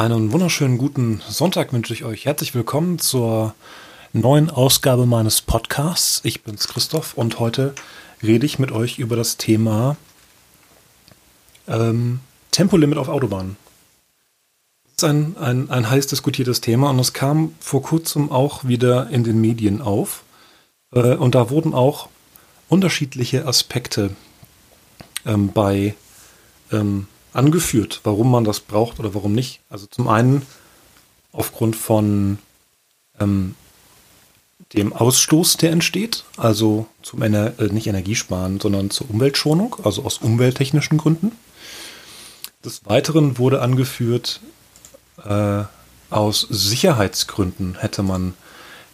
Einen wunderschönen guten Sonntag wünsche ich euch. Herzlich willkommen zur neuen Ausgabe meines Podcasts. Ich bin's Christoph und heute rede ich mit euch über das Thema ähm, Tempolimit auf Autobahnen. Das ist ein, ein, ein heiß diskutiertes Thema und es kam vor kurzem auch wieder in den Medien auf. Äh, und da wurden auch unterschiedliche Aspekte ähm, bei ähm, angeführt, warum man das braucht oder warum nicht. Also zum einen aufgrund von ähm, dem Ausstoß, der entsteht, also zum Ener äh, nicht Energiesparen, sondern zur Umweltschonung, also aus umwelttechnischen Gründen. Des Weiteren wurde angeführt, äh, aus Sicherheitsgründen hätte man,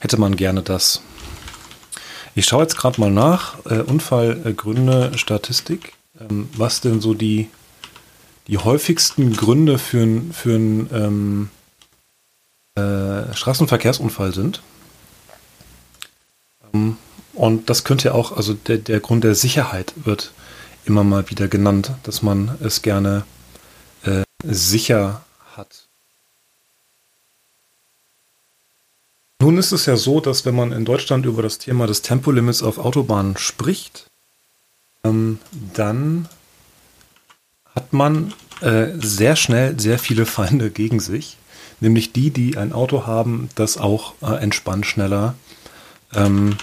hätte man gerne das. Ich schaue jetzt gerade mal nach, äh, Unfallgründe, Statistik, ähm, was denn so die die häufigsten Gründe für, ein, für einen ähm, äh, Straßenverkehrsunfall sind. Ähm, und das könnte ja auch, also der, der Grund der Sicherheit wird immer mal wieder genannt, dass man es gerne äh, sicher hat. Nun ist es ja so, dass wenn man in Deutschland über das Thema des Tempolimits auf Autobahnen spricht, ähm, dann hat man äh, sehr schnell sehr viele Feinde gegen sich. Nämlich die, die ein Auto haben, das auch äh, entspannt schneller ähm,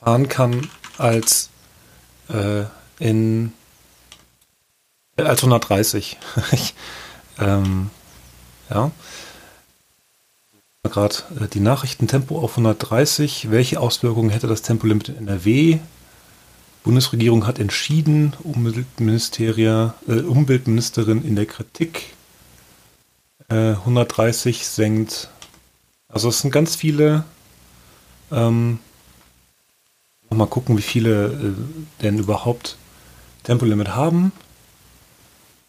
fahren kann als äh, in als 130. ich, ähm, ja. Gerade äh, die Nachrichtentempo auf 130. Welche Auswirkungen hätte das Tempolimit in NRW? Bundesregierung hat entschieden, Umweltministeria, äh, Umweltministerin in der Kritik. Äh, 130 senkt. Also es sind ganz viele. Ähm, mal gucken, wie viele äh, denn überhaupt Tempolimit haben.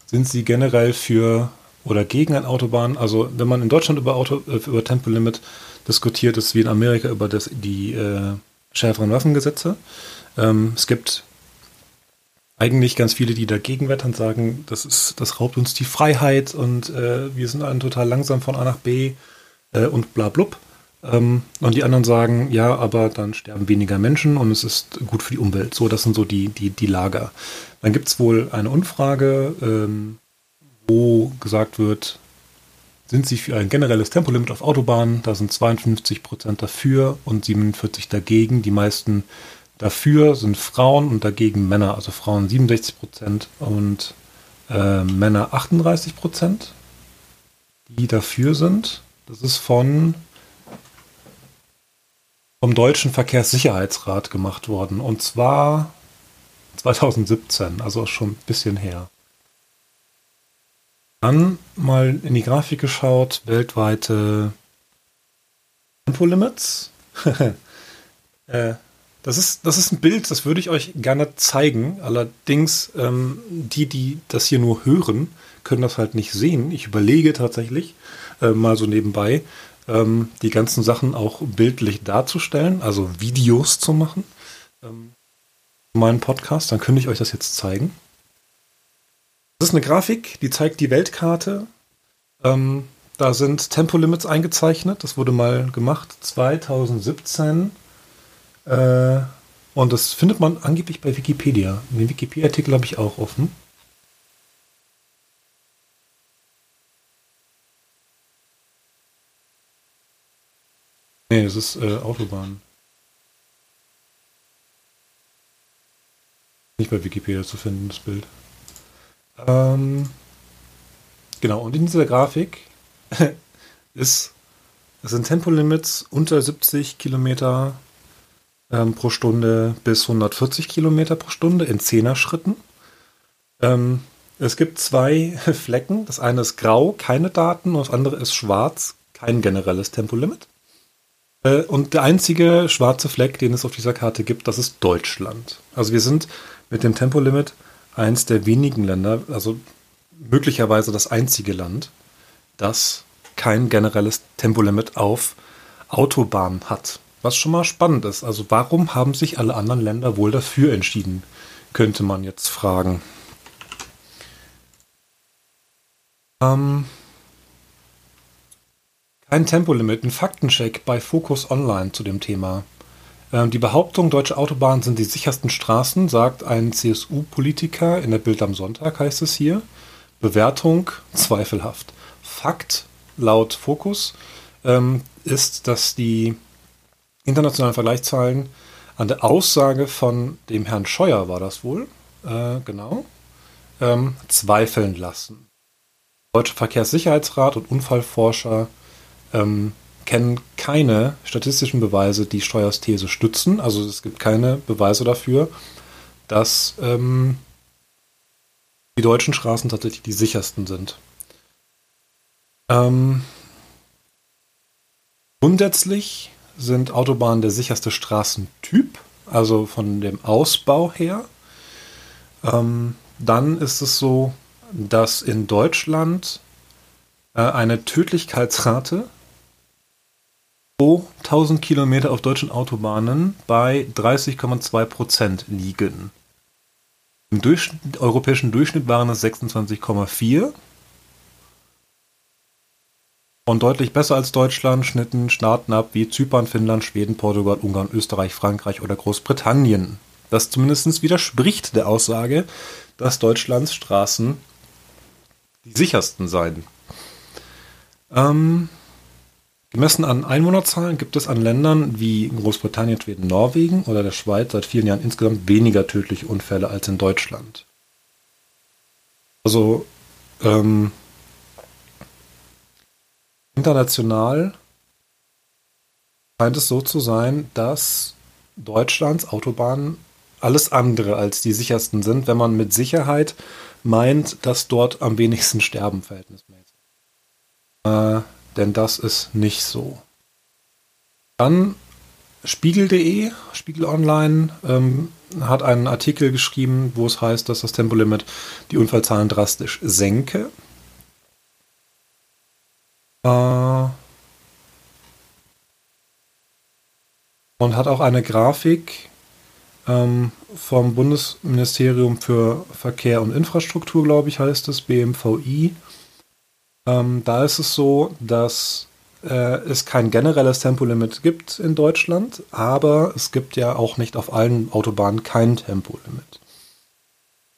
Sind sie generell für oder gegen ein Autobahn? Also wenn man in Deutschland über, Auto, äh, über Tempolimit diskutiert, ist wie in Amerika über das, die äh, schärferen Waffengesetze. Ähm, es gibt eigentlich ganz viele, die dagegen wettern, sagen, das ist, das raubt uns die Freiheit und äh, wir sind dann total langsam von A nach B äh, und bla blub. Ähm, und die anderen sagen, ja, aber dann sterben weniger Menschen und es ist gut für die Umwelt. So, das sind so die, die, die Lager. Dann gibt es wohl eine Umfrage, ähm, wo gesagt wird, sind sie für ein generelles Tempolimit auf Autobahnen? Da sind 52 Prozent dafür und 47 dagegen. Die meisten Dafür sind Frauen und dagegen Männer, also Frauen 67 Prozent und äh, Männer 38 Prozent, die dafür sind. Das ist von vom Deutschen Verkehrssicherheitsrat gemacht worden und zwar 2017, also schon ein bisschen her. Dann mal in die Grafik geschaut, weltweite Tempolimits. äh, das ist, das ist ein Bild, das würde ich euch gerne zeigen. Allerdings, ähm, die, die das hier nur hören, können das halt nicht sehen. Ich überlege tatsächlich, äh, mal so nebenbei, ähm, die ganzen Sachen auch bildlich darzustellen, also Videos zu machen. Ähm, meinen Podcast, dann könnte ich euch das jetzt zeigen. Das ist eine Grafik, die zeigt die Weltkarte. Ähm, da sind Tempolimits eingezeichnet. Das wurde mal gemacht 2017 äh, und das findet man angeblich bei Wikipedia. Den Wikipedia-Artikel habe ich auch offen. Nee, das ist äh, Autobahn. Nicht bei Wikipedia zu finden, das Bild. Ähm, genau, und in dieser Grafik ist, sind Tempolimits unter 70 Kilometer ähm, pro Stunde bis 140 Kilometer pro Stunde in Zehner-Schritten. Ähm, es gibt zwei Flecken. Das eine ist grau, keine Daten, und das andere ist schwarz, kein generelles Tempolimit. Äh, und der einzige schwarze Fleck, den es auf dieser Karte gibt, das ist Deutschland. Also wir sind mit dem Tempolimit eins der wenigen Länder, also möglicherweise das einzige Land, das kein generelles Tempolimit auf Autobahnen hat. Was schon mal spannend ist. Also warum haben sich alle anderen Länder wohl dafür entschieden, könnte man jetzt fragen. Ähm, Kein Tempolimit, ein Faktencheck bei Focus Online zu dem Thema. Ähm, die Behauptung, deutsche Autobahnen sind die sichersten Straßen, sagt ein CSU-Politiker in der Bild am Sonntag, heißt es hier. Bewertung zweifelhaft. Fakt laut Focus ähm, ist, dass die internationalen Vergleichszahlen an der Aussage von dem Herrn Scheuer war das wohl, äh, genau, ähm, zweifeln lassen. Deutscher Verkehrssicherheitsrat und Unfallforscher ähm, kennen keine statistischen Beweise, die Steuers These stützen. Also es gibt keine Beweise dafür, dass ähm, die deutschen Straßen tatsächlich die sichersten sind. Ähm, grundsätzlich sind Autobahnen der sicherste Straßentyp, also von dem Ausbau her. Ähm, dann ist es so, dass in Deutschland äh, eine Tödlichkeitsrate pro 1000 Kilometer auf deutschen Autobahnen bei 30,2 Prozent liegen. Im Durchschnitt, europäischen Durchschnitt waren es 26,4 und deutlich besser als Deutschland schnitten Staaten ab wie Zypern, Finnland, Schweden, Portugal, Ungarn, Österreich, Frankreich oder Großbritannien. Das zumindest widerspricht der Aussage, dass Deutschlands Straßen die sichersten seien. Ähm, gemessen an Einwohnerzahlen gibt es an Ländern wie Großbritannien, Schweden, Norwegen oder der Schweiz seit vielen Jahren insgesamt weniger tödliche Unfälle als in Deutschland. Also ähm, International scheint es so zu sein, dass Deutschlands Autobahnen alles andere als die sichersten sind, wenn man mit Sicherheit meint, dass dort am wenigsten sterben verhältnismäßig. Äh, denn das ist nicht so. Dann Spiegel.de, Spiegel Online, ähm, hat einen Artikel geschrieben, wo es heißt, dass das Tempolimit die Unfallzahlen drastisch senke. Äh, und hat auch eine Grafik ähm, vom Bundesministerium für Verkehr und Infrastruktur, glaube ich, heißt es, BMVI. Ähm, da ist es so, dass äh, es kein generelles Tempolimit gibt in Deutschland, aber es gibt ja auch nicht auf allen Autobahnen kein Tempolimit.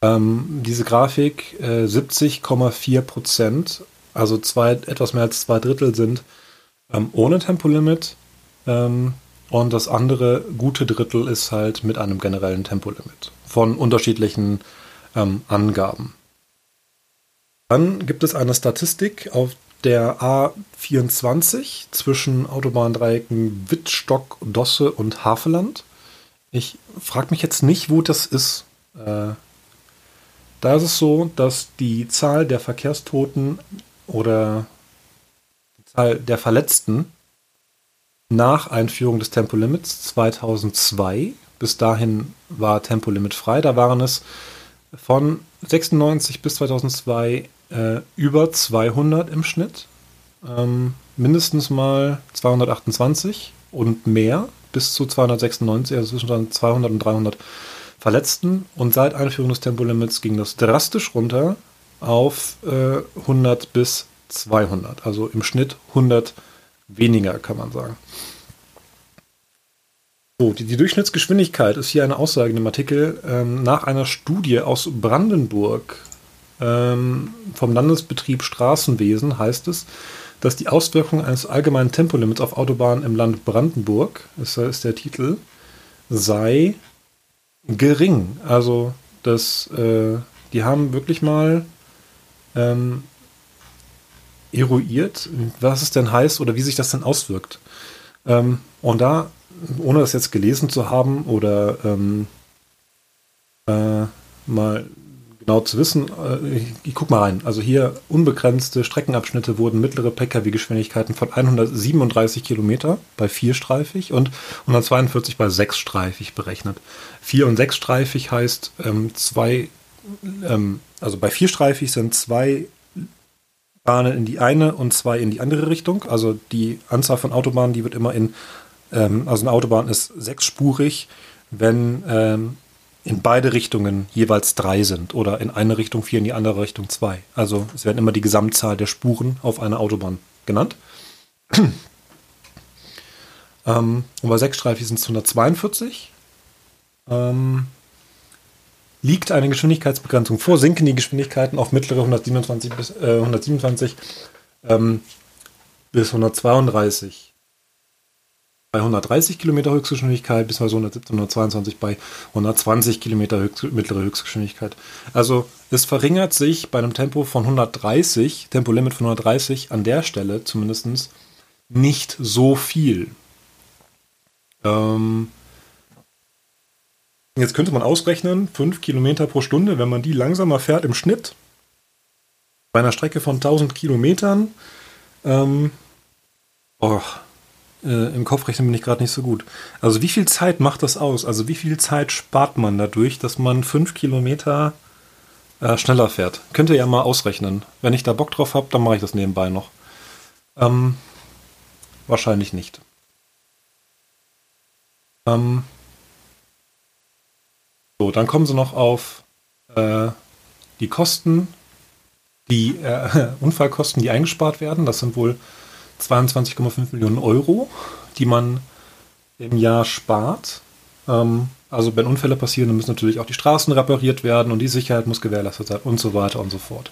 Ähm, diese Grafik äh, 70,4 Prozent also zwei, etwas mehr als zwei Drittel sind ähm, ohne Tempolimit. Ähm, und das andere gute Drittel ist halt mit einem generellen Tempolimit von unterschiedlichen ähm, Angaben. Dann gibt es eine Statistik auf der A24 zwischen Autobahndreiecken Wittstock, Dosse und Haveland. Ich frage mich jetzt nicht, wo das ist. Äh, da ist es so, dass die Zahl der Verkehrstoten oder die Zahl der Verletzten nach Einführung des Tempolimits 2002. Bis dahin war Tempolimit frei. Da waren es von 96 bis 2002 äh, über 200 im Schnitt. Ähm, mindestens mal 228 und mehr bis zu 296, also zwischen 200 und 300 Verletzten. Und seit Einführung des Tempolimits ging das drastisch runter auf äh, 100 bis 200. Also im Schnitt 100 weniger, kann man sagen. So, die, die Durchschnittsgeschwindigkeit ist hier eine Aussage in dem Artikel. Ähm, nach einer Studie aus Brandenburg ähm, vom Landesbetrieb Straßenwesen heißt es, dass die Auswirkung eines allgemeinen Tempolimits auf Autobahnen im Land Brandenburg, das ist der Titel, sei gering. Also das, äh, die haben wirklich mal ähm, eruiert, was es denn heißt oder wie sich das denn auswirkt. Ähm, und da, ohne das jetzt gelesen zu haben oder ähm, äh, mal genau zu wissen, äh, ich, ich, guck mal rein. Also hier unbegrenzte Streckenabschnitte wurden mittlere Pkw-Geschwindigkeiten von 137 Kilometer bei vierstreifig und 142 bei sechsstreifig berechnet. Vier- und sechsstreifig heißt ähm, zwei ähm, also bei vierstreifig sind zwei Bahnen in die eine und zwei in die andere Richtung. Also die Anzahl von Autobahnen, die wird immer in, ähm, also eine Autobahn ist sechsspurig, wenn ähm, in beide Richtungen jeweils drei sind oder in eine Richtung vier, in die andere Richtung zwei. Also es werden immer die Gesamtzahl der Spuren auf einer Autobahn genannt. ähm, und bei sechsstreifig sind es 142. Ähm, liegt eine Geschwindigkeitsbegrenzung vor, sinken die Geschwindigkeiten auf mittlere 127 bis, äh, 127, ähm, bis 132 bei 130 Kilometer Höchstgeschwindigkeit bis 117, 122 bei 120 Kilometer Höchst, mittlere Höchstgeschwindigkeit. Also es verringert sich bei einem Tempo von 130, Tempolimit von 130 an der Stelle zumindest nicht so viel. Ähm, jetzt könnte man ausrechnen, 5 Kilometer pro Stunde, wenn man die langsamer fährt im Schnitt, bei einer Strecke von 1000 Kilometern, ähm, oh, äh, im Kopf rechnen bin ich gerade nicht so gut. Also wie viel Zeit macht das aus? Also wie viel Zeit spart man dadurch, dass man 5 Kilometer äh, schneller fährt? Könnt ihr ja mal ausrechnen. Wenn ich da Bock drauf habe, dann mache ich das nebenbei noch. Ähm, wahrscheinlich nicht. Ähm, so, dann kommen sie noch auf äh, die Kosten, die äh, Unfallkosten, die eingespart werden. Das sind wohl 22,5 Millionen Euro, die man im Jahr spart. Ähm, also wenn Unfälle passieren, dann müssen natürlich auch die Straßen repariert werden und die Sicherheit muss gewährleistet sein und so weiter und so fort.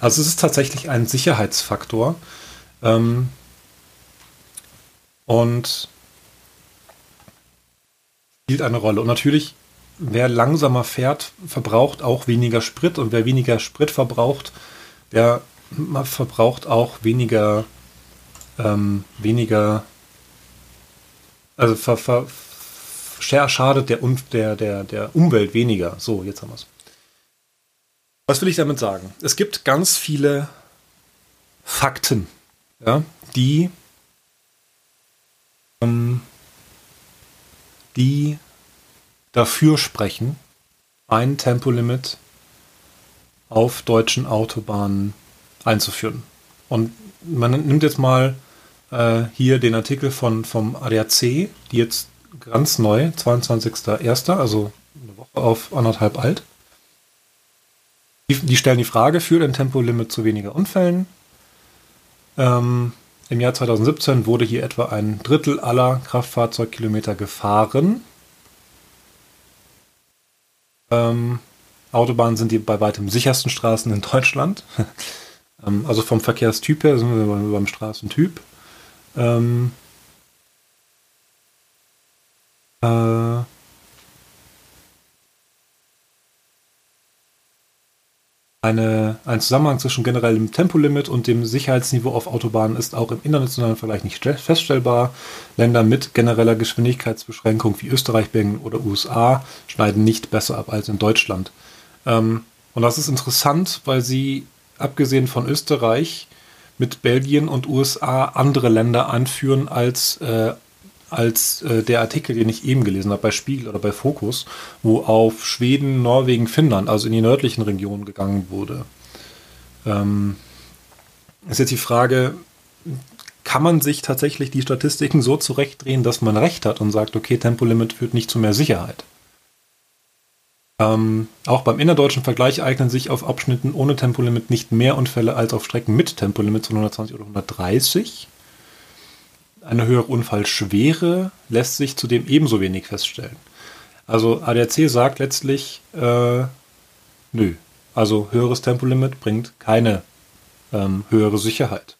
Also es ist tatsächlich ein Sicherheitsfaktor. Ähm, und spielt eine Rolle. Und natürlich, wer langsamer fährt, verbraucht auch weniger Sprit und wer weniger Sprit verbraucht, der verbraucht auch weniger ähm, weniger, also ver, ver, schadet der, der, der, der Umwelt weniger. So, jetzt haben wir es. Was will ich damit sagen? Es gibt ganz viele Fakten, ja, die, ähm, die dafür sprechen, ein Tempolimit auf deutschen Autobahnen einzuführen. Und man nimmt jetzt mal äh, hier den Artikel von, vom ADAC, die jetzt ganz neu, 22.01., also eine Woche auf anderthalb alt. Die, die stellen die Frage, führt ein Tempolimit zu weniger Unfällen? Ähm, Im Jahr 2017 wurde hier etwa ein Drittel aller Kraftfahrzeugkilometer gefahren. Ähm, Autobahnen sind die bei weitem sichersten Straßen in Deutschland. ähm, also vom Verkehrstyp her sind wir beim, Straßentyp. Ähm, äh, eine, ein Zusammenhang zwischen generellem Tempolimit und dem Sicherheitsniveau auf Autobahnen ist auch im internationalen Vergleich nicht feststellbar. Länder mit genereller Geschwindigkeitsbeschränkung wie Österreich, Belgien oder USA schneiden nicht besser ab als in Deutschland. Ähm, und das ist interessant, weil sie, abgesehen von Österreich, mit Belgien und USA andere Länder anführen als, äh, als äh, der Artikel, den ich eben gelesen habe bei Spiegel oder bei Focus, wo auf Schweden, Norwegen, Finnland, also in die nördlichen Regionen gegangen wurde. Ähm, ist jetzt die Frage, kann man sich tatsächlich die Statistiken so zurechtdrehen, dass man recht hat und sagt, okay, Tempolimit führt nicht zu mehr Sicherheit? Ähm, auch beim innerdeutschen Vergleich eignen sich auf Abschnitten ohne Tempolimit nicht mehr Unfälle als auf Strecken mit Tempolimit von 120 oder 130. Eine höhere Unfallschwere lässt sich zudem ebenso wenig feststellen. Also ADAC sagt letztlich, äh, nö, also höheres Tempolimit bringt keine ähm, höhere Sicherheit.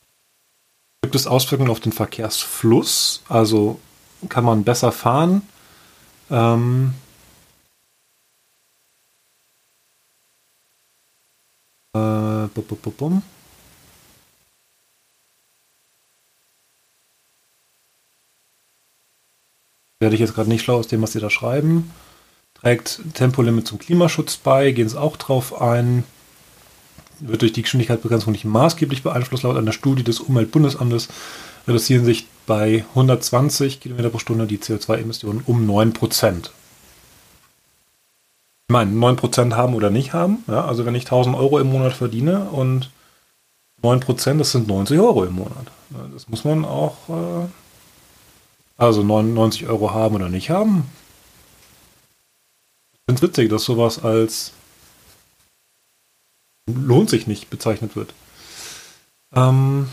Gibt es Auswirkungen auf den Verkehrsfluss? Also kann man besser fahren? Ähm, Äh, bum, bum, bum. Werde ich jetzt gerade nicht schlau aus dem, was sie da schreiben. Trägt Tempolimit zum Klimaschutz bei, gehen sie auch drauf ein. Wird durch die Geschwindigkeitsbegrenzung nicht maßgeblich beeinflusst. Laut einer Studie des Umweltbundesamtes reduzieren sich bei 120 km pro Stunde die CO2-Emissionen um 9 Prozent ich meine, 9% haben oder nicht haben. Ja, also wenn ich 1000 Euro im Monat verdiene und 9%, das sind 90 Euro im Monat. Das muss man auch, äh, also 99 Euro haben oder nicht haben. Ich finde es witzig, dass sowas als lohnt sich nicht bezeichnet wird. Ähm,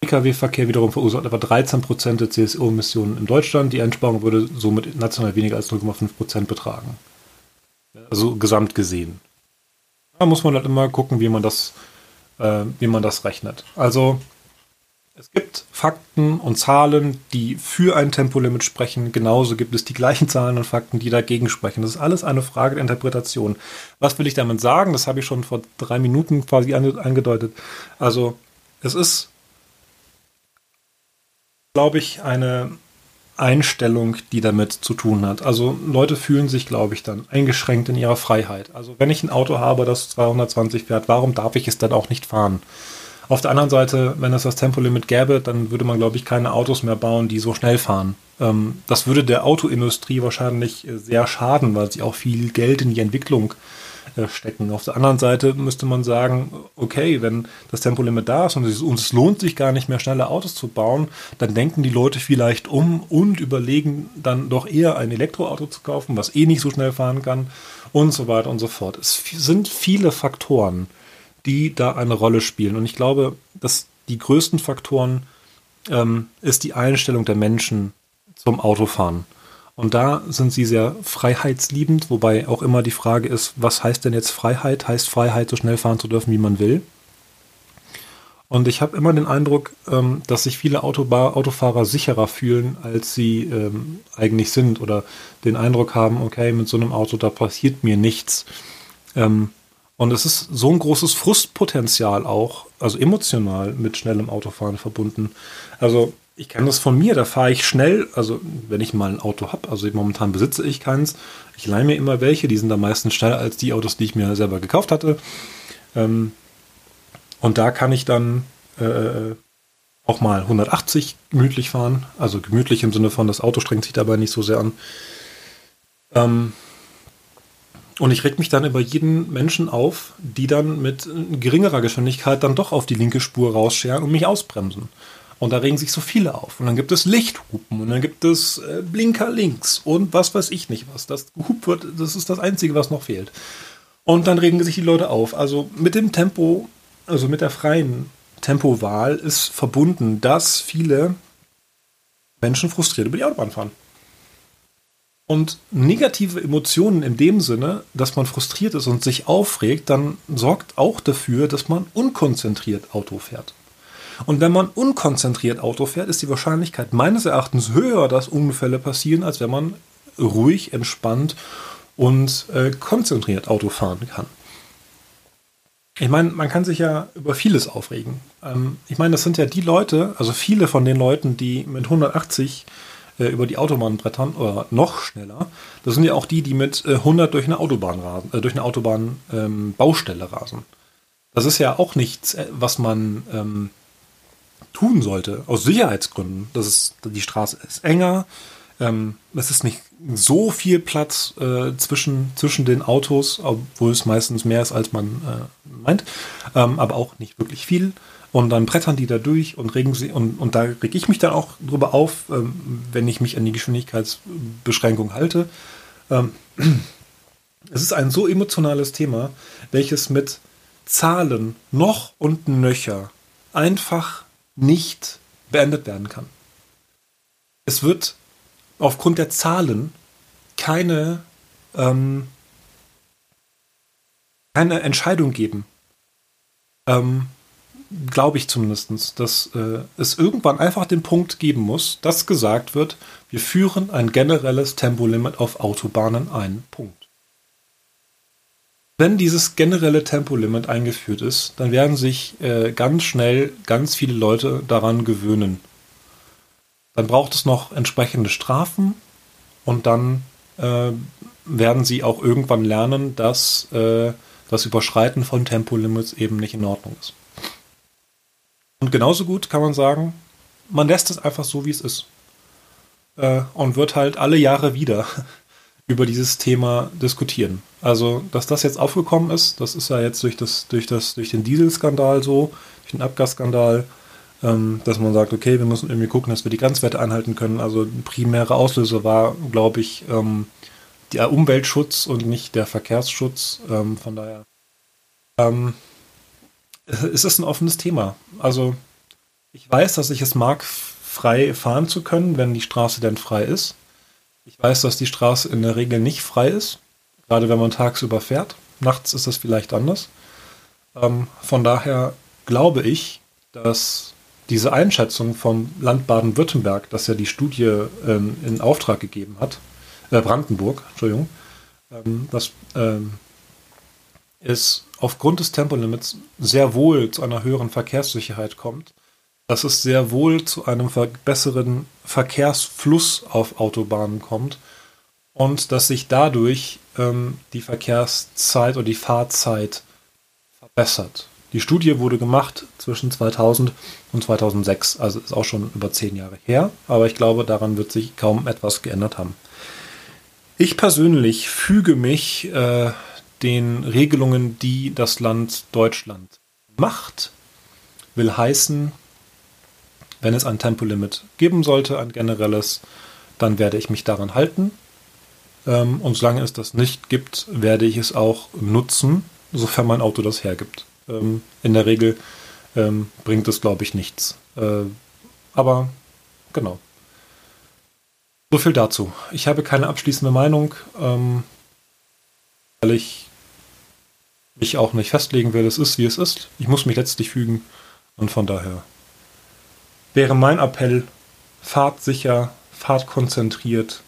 Pkw-Verkehr wiederum verursacht etwa 13 Prozent der CSO-Emissionen in Deutschland. Die Einsparung würde somit national weniger als 0,5 Prozent betragen. Also gesamt gesehen. Da muss man halt immer gucken, wie man das, äh, wie man das rechnet. Also es gibt Fakten und Zahlen, die für ein Tempolimit sprechen. Genauso gibt es die gleichen Zahlen und Fakten, die dagegen sprechen. Das ist alles eine Frage der Interpretation. Was will ich damit sagen? Das habe ich schon vor drei Minuten quasi angedeutet. Also es ist, glaube ich, eine Einstellung, die damit zu tun hat. Also Leute fühlen sich, glaube ich, dann eingeschränkt in ihrer Freiheit. Also wenn ich ein Auto habe, das 220 fährt, warum darf ich es dann auch nicht fahren? Auf der anderen Seite, wenn es das Tempolimit gäbe, dann würde man, glaube ich, keine Autos mehr bauen, die so schnell fahren. Ähm, das würde der Autoindustrie wahrscheinlich äh, sehr schaden, weil sie auch viel Geld in die Entwicklung äh, stecken. Auf der anderen Seite müsste man sagen, okay, wenn das Tempolimit da ist und es, und es lohnt sich gar nicht mehr schnelle Autos zu bauen, dann denken die Leute vielleicht um und überlegen dann doch eher ein Elektroauto zu kaufen, was eh nicht so schnell fahren kann und so weiter und so fort. Es sind viele Faktoren, die da eine Rolle spielen. Und ich glaube, dass die größten Faktoren ähm, ist die Einstellung der Menschen zum Autofahren. Und da sind sie sehr freiheitsliebend, wobei auch immer die Frage ist, was heißt denn jetzt Freiheit? Heißt Freiheit, so schnell fahren zu dürfen, wie man will? Und ich habe immer den Eindruck, ähm, dass sich viele Autobar Autofahrer sicherer fühlen, als sie ähm, eigentlich sind oder den Eindruck haben, okay, mit so einem Auto, da passiert mir nichts. Ähm, und es ist so ein großes Frustpotenzial auch, also emotional mit schnellem Autofahren verbunden. Also ich kenne das von mir, da fahre ich schnell, also wenn ich mal ein Auto habe, also momentan besitze ich keins, ich leihe mir immer welche, die sind da meistens schneller als die Autos, die ich mir selber gekauft hatte. Ähm, und da kann ich dann äh, auch mal 180 gemütlich fahren, also gemütlich im Sinne von, das Auto strengt sich dabei nicht so sehr an. Ähm, und ich reg mich dann über jeden Menschen auf, die dann mit geringerer Geschwindigkeit dann doch auf die linke Spur rausscheren und mich ausbremsen. Und da regen sich so viele auf. Und dann gibt es Lichthupen und dann gibt es äh, Blinker links und was weiß ich nicht was. Das gehupt wird, das ist das Einzige, was noch fehlt. Und dann regen sich die Leute auf. Also mit dem Tempo, also mit der freien Tempowahl ist verbunden, dass viele Menschen frustriert über die Autobahn fahren. Und negative Emotionen in dem Sinne, dass man frustriert ist und sich aufregt, dann sorgt auch dafür, dass man unkonzentriert Auto fährt. Und wenn man unkonzentriert Auto fährt, ist die Wahrscheinlichkeit meines Erachtens höher, dass Unfälle passieren, als wenn man ruhig, entspannt und äh, konzentriert Auto fahren kann. Ich meine, man kann sich ja über vieles aufregen. Ähm, ich meine, das sind ja die Leute, also viele von den Leuten, die mit 180 äh, über die Autobahn brettern oder noch schneller. Das sind ja auch die, die mit äh, 100 durch eine Autobahn rasen, äh, durch eine Autobahn ähm, Baustelle rasen. Das ist ja auch nichts, äh, was man ähm, tun sollte aus Sicherheitsgründen. Das ist die Straße ist enger. Ähm, es ist nicht so viel Platz äh, zwischen, zwischen den Autos, obwohl es meistens mehr ist, als man äh, meint, ähm, aber auch nicht wirklich viel. Und dann brettern die da durch und regen sie, und, und da reg ich mich dann auch drüber auf, ähm, wenn ich mich an die Geschwindigkeitsbeschränkung halte. Ähm, es ist ein so emotionales Thema, welches mit Zahlen noch und nöcher einfach nicht beendet werden kann. Es wird aufgrund der Zahlen keine, ähm, keine Entscheidung geben. Ähm, glaube ich zumindest, dass äh, es irgendwann einfach den Punkt geben muss, dass gesagt wird, wir führen ein generelles Tempolimit auf Autobahnen ein. Punkt. Wenn dieses generelle Tempolimit eingeführt ist, dann werden sich äh, ganz schnell ganz viele Leute daran gewöhnen. Dann braucht es noch entsprechende Strafen und dann äh, werden sie auch irgendwann lernen, dass äh, das Überschreiten von Tempolimits eben nicht in Ordnung ist. Und genauso gut kann man sagen, man lässt es einfach so, wie es ist. Äh, und wird halt alle Jahre wieder über dieses Thema diskutieren. Also, dass das jetzt aufgekommen ist, das ist ja jetzt durch, das, durch, das, durch den Dieselskandal so, durch den Abgasskandal, ähm, dass man sagt, okay, wir müssen irgendwie gucken, dass wir die Grenzwerte einhalten können. Also, primäre Auslöser war, glaube ich, ähm, der Umweltschutz und nicht der Verkehrsschutz. Ähm, von daher. Es ist ein offenes Thema. Also Ich weiß, dass ich es mag, frei fahren zu können, wenn die Straße denn frei ist. Ich weiß, dass die Straße in der Regel nicht frei ist, gerade wenn man tagsüber fährt. Nachts ist das vielleicht anders. Ähm, von daher glaube ich, dass diese Einschätzung vom Land Baden-Württemberg, das ja die Studie ähm, in Auftrag gegeben hat, äh, Brandenburg, Entschuldigung, ähm, dass ähm, es aufgrund des Tempolimits sehr wohl zu einer höheren Verkehrssicherheit kommt, dass es sehr wohl zu einem besseren Verkehrsfluss auf Autobahnen kommt und dass sich dadurch ähm, die Verkehrszeit oder die Fahrzeit verbessert. Die Studie wurde gemacht zwischen 2000 und 2006, also ist auch schon über zehn Jahre her, aber ich glaube, daran wird sich kaum etwas geändert haben. Ich persönlich füge mich äh, den Regelungen, die das Land Deutschland macht, will heißen, wenn es ein Tempolimit geben sollte, ein generelles, dann werde ich mich daran halten. Ähm, und solange es das nicht gibt, werde ich es auch nutzen, sofern mein Auto das hergibt. Ähm, in der Regel ähm, bringt es, glaube ich, nichts. Äh, aber genau. So viel dazu. Ich habe keine abschließende Meinung, weil ich mich auch nicht festlegen will. Es ist, wie es ist. Ich muss mich letztlich fügen. Und von daher wäre mein Appell, fahrt sicher, fahrt konzentriert.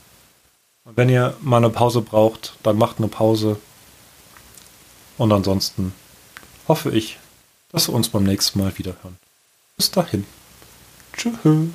Und wenn ihr mal eine Pause braucht, dann macht eine Pause. Und ansonsten hoffe ich, dass wir uns beim nächsten Mal wieder hören. Bis dahin. Tschüss.